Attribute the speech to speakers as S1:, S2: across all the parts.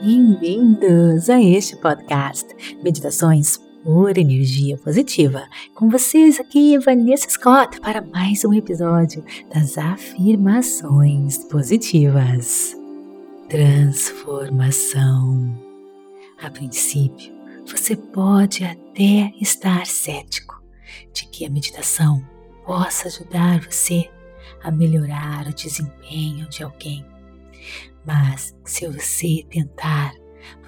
S1: Bem-vindos a este podcast Meditações por Energia Positiva. Com vocês aqui, Vanessa Scott, para mais um episódio das Afirmações Positivas. Transformação. A princípio, você pode até estar cético de que a meditação possa ajudar você a melhorar o desempenho de alguém mas se você tentar,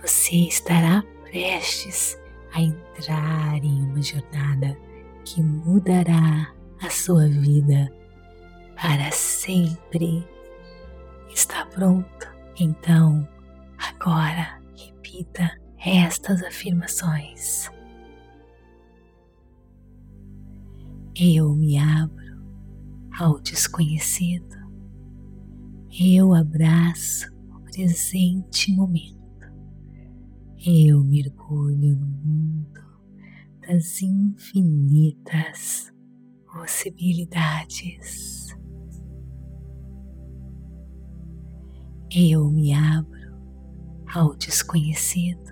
S1: você estará prestes a entrar em uma jornada que mudará a sua vida para sempre. Está pronto? Então, agora repita estas afirmações. Eu me abro ao desconhecido eu abraço o presente momento. Eu mergulho no mundo das infinitas possibilidades. Eu me abro ao desconhecido.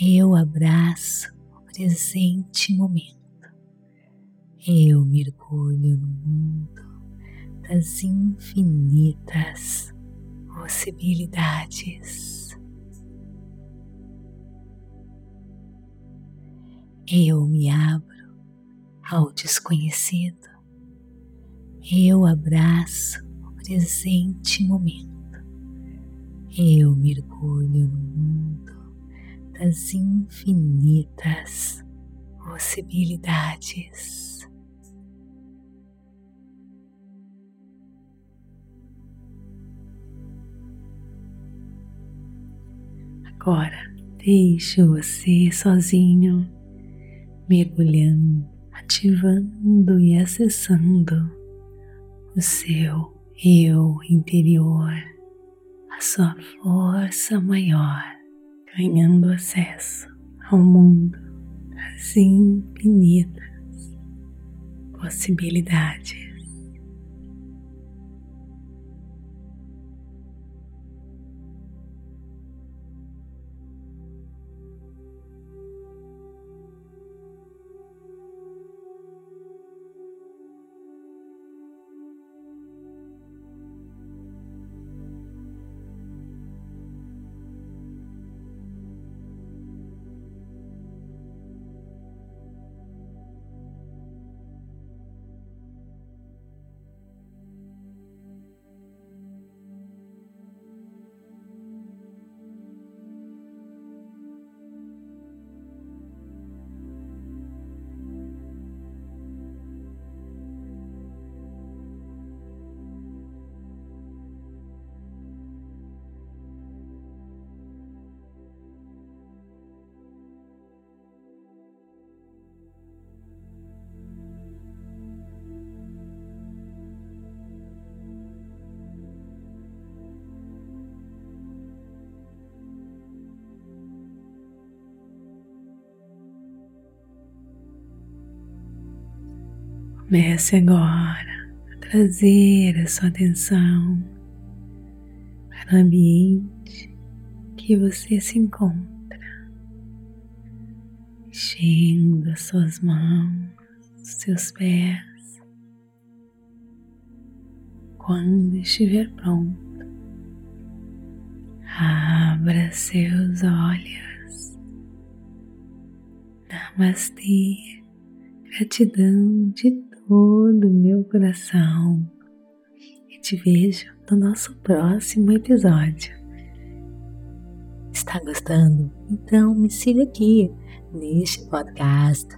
S1: Eu abraço o presente momento. Eu mergulho no mundo das infinitas possibilidades. Eu me abro ao desconhecido. Eu abraço o presente momento. Eu mergulho no mundo das infinitas possibilidades. Agora deixe você sozinho, mergulhando, ativando e acessando o seu eu interior, a sua força maior, ganhando acesso ao mundo das infinitas possibilidades. Comece agora a trazer a sua atenção para o ambiente que você se encontra, enchendo as suas mãos, seus pés. Quando estiver pronto, abra seus olhos. Namastê, gratidão de todo o meu coração e te vejo no nosso próximo episódio. Está gostando? Então me siga aqui neste podcast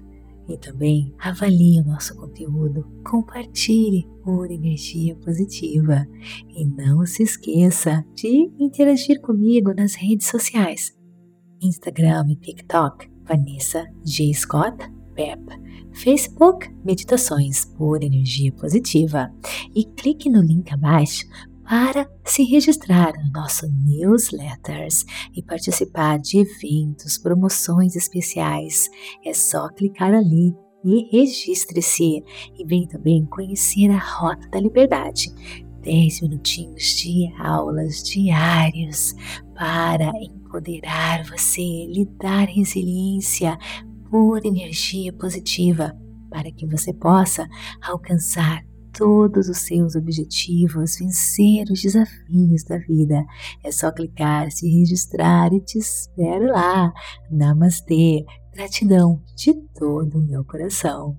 S1: e também avalie o nosso conteúdo, compartilhe por energia positiva e não se esqueça de interagir comigo nas redes sociais, Instagram e TikTok, Vanessa G. Scott Pep Facebook Meditações por Energia Positiva. E clique no link abaixo para se registrar no nosso newsletters e participar de eventos, promoções especiais. É só clicar ali e registre-se. E vem também conhecer a Rota da Liberdade. 10 minutinhos de aulas diários para empoderar você, lhe dar resiliência, pura energia positiva, para que você possa alcançar todos os seus objetivos, vencer os desafios da vida. É só clicar, se registrar e te espero lá. Namastê! Gratidão de todo o meu coração.